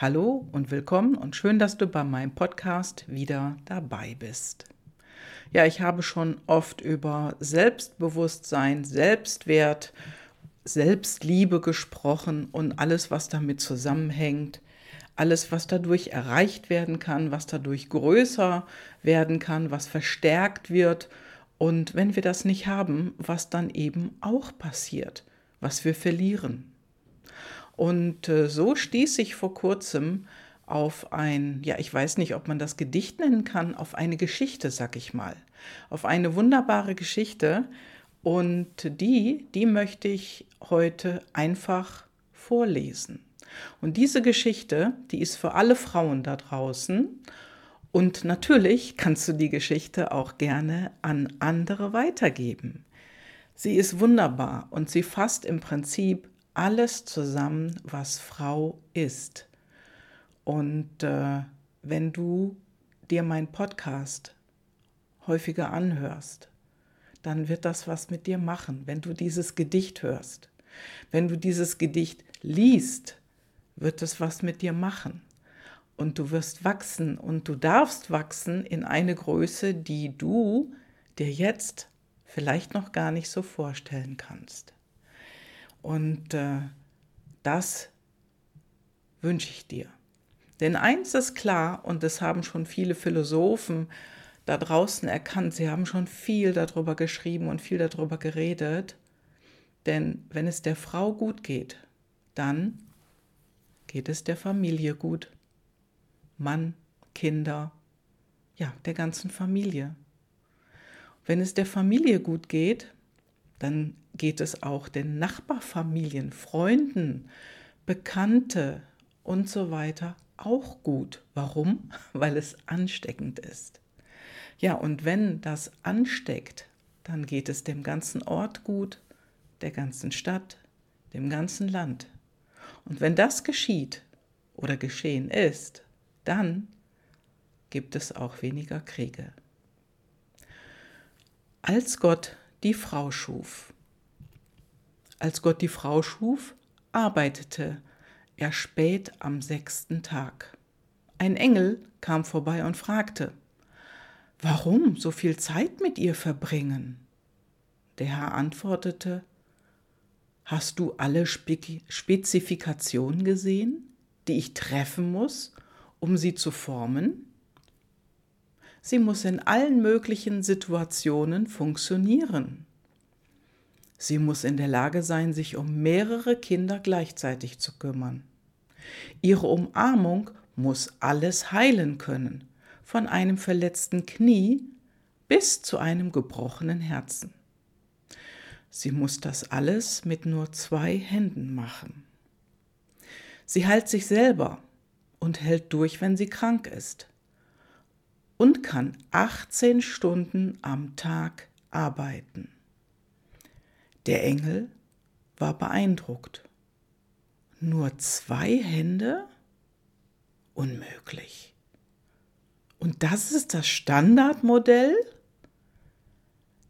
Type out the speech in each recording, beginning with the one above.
Hallo und willkommen und schön, dass du bei meinem Podcast wieder dabei bist. Ja, ich habe schon oft über Selbstbewusstsein, Selbstwert, Selbstliebe gesprochen und alles, was damit zusammenhängt, alles, was dadurch erreicht werden kann, was dadurch größer werden kann, was verstärkt wird und wenn wir das nicht haben, was dann eben auch passiert, was wir verlieren. Und äh, so stieß ich vor kurzem auf ein, ja, ich weiß nicht, ob man das Gedicht nennen kann, auf eine Geschichte, sag ich mal. Auf eine wunderbare Geschichte. Und die, die möchte ich heute einfach vorlesen. Und diese Geschichte, die ist für alle Frauen da draußen. Und natürlich kannst du die Geschichte auch gerne an andere weitergeben. Sie ist wunderbar und sie fasst im Prinzip alles zusammen, was Frau ist. Und äh, wenn du dir meinen Podcast häufiger anhörst, dann wird das was mit dir machen, wenn du dieses Gedicht hörst. Wenn du dieses Gedicht liest, wird es was mit dir machen. Und du wirst wachsen und du darfst wachsen in eine Größe, die du dir jetzt vielleicht noch gar nicht so vorstellen kannst. Und äh, das wünsche ich dir. Denn eins ist klar, und das haben schon viele Philosophen da draußen erkannt, sie haben schon viel darüber geschrieben und viel darüber geredet, denn wenn es der Frau gut geht, dann geht es der Familie gut. Mann, Kinder, ja, der ganzen Familie. Wenn es der Familie gut geht, dann geht es auch den Nachbarfamilien, Freunden, Bekannte und so weiter auch gut. Warum? Weil es ansteckend ist. Ja, und wenn das ansteckt, dann geht es dem ganzen Ort gut, der ganzen Stadt, dem ganzen Land. Und wenn das geschieht oder geschehen ist, dann gibt es auch weniger Kriege. Als Gott die Frau schuf. Als Gott die Frau schuf, arbeitete er spät am sechsten Tag. Ein Engel kam vorbei und fragte, Warum so viel Zeit mit ihr verbringen? Der Herr antwortete, Hast du alle Spe Spezifikationen gesehen, die ich treffen muss, um sie zu formen? Sie muss in allen möglichen Situationen funktionieren. Sie muss in der Lage sein, sich um mehrere Kinder gleichzeitig zu kümmern. Ihre Umarmung muss alles heilen können, von einem verletzten Knie bis zu einem gebrochenen Herzen. Sie muss das alles mit nur zwei Händen machen. Sie heilt sich selber und hält durch, wenn sie krank ist und kann 18 Stunden am Tag arbeiten. Der Engel war beeindruckt. Nur zwei Hände? Unmöglich. Und das ist das Standardmodell?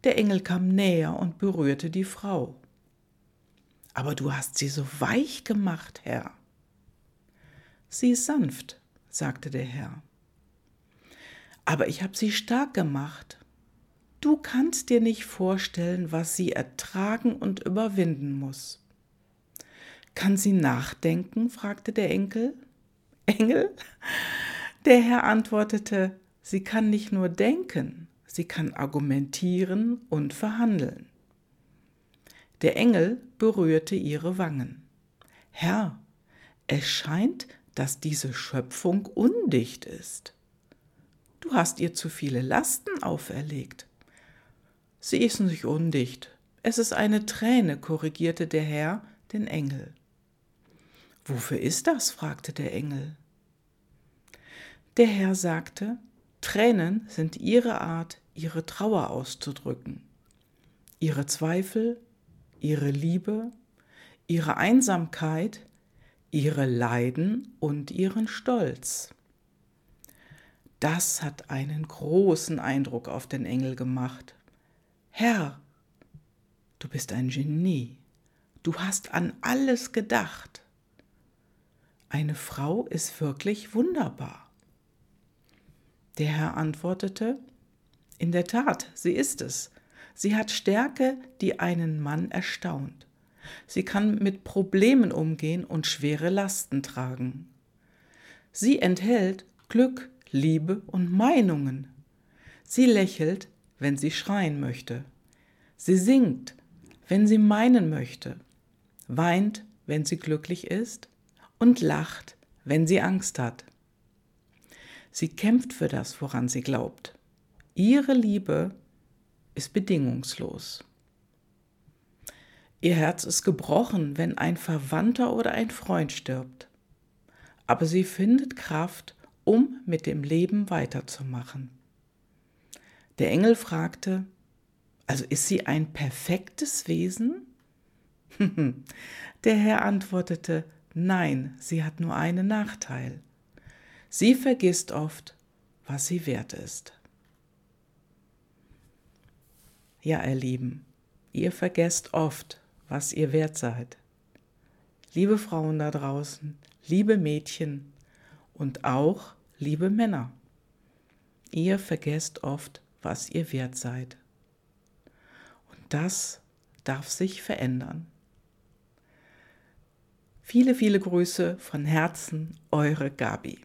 Der Engel kam näher und berührte die Frau. Aber du hast sie so weich gemacht, Herr. Sie ist sanft, sagte der Herr. Aber ich habe sie stark gemacht. Du kannst dir nicht vorstellen, was sie ertragen und überwinden muss. Kann sie nachdenken? fragte der Enkel. Engel? Der Herr antwortete, sie kann nicht nur denken, sie kann argumentieren und verhandeln. Der Engel berührte ihre Wangen. Herr, es scheint, dass diese Schöpfung undicht ist. Du hast ihr zu viele Lasten auferlegt. Sie ist nicht undicht. Es ist eine Träne, korrigierte der Herr den Engel. Wofür ist das? fragte der Engel. Der Herr sagte, Tränen sind ihre Art, ihre Trauer auszudrücken, ihre Zweifel, ihre Liebe, ihre Einsamkeit, ihre Leiden und ihren Stolz. Das hat einen großen Eindruck auf den Engel gemacht. Herr, du bist ein Genie, du hast an alles gedacht. eine Frau ist wirklich wunderbar. Der Herr antwortete, In der Tat, sie ist es. Sie hat Stärke, die einen Mann erstaunt. Sie kann mit Problemen umgehen und schwere Lasten tragen. Sie enthält Glück, Liebe und Meinungen. Sie lächelt, wenn sie schreien möchte. Sie singt, wenn sie meinen möchte, weint, wenn sie glücklich ist und lacht, wenn sie Angst hat. Sie kämpft für das, woran sie glaubt. Ihre Liebe ist bedingungslos. Ihr Herz ist gebrochen, wenn ein Verwandter oder ein Freund stirbt. Aber sie findet Kraft, um mit dem Leben weiterzumachen. Der Engel fragte, also ist sie ein perfektes Wesen? Der Herr antwortete, nein, sie hat nur einen Nachteil. Sie vergisst oft, was sie wert ist. Ja, ihr Lieben, ihr vergesst oft, was ihr wert seid. Liebe Frauen da draußen, liebe Mädchen und auch liebe Männer, ihr vergesst oft, was ihr wert seid. Und das darf sich verändern. Viele, viele Grüße von Herzen, eure Gabi.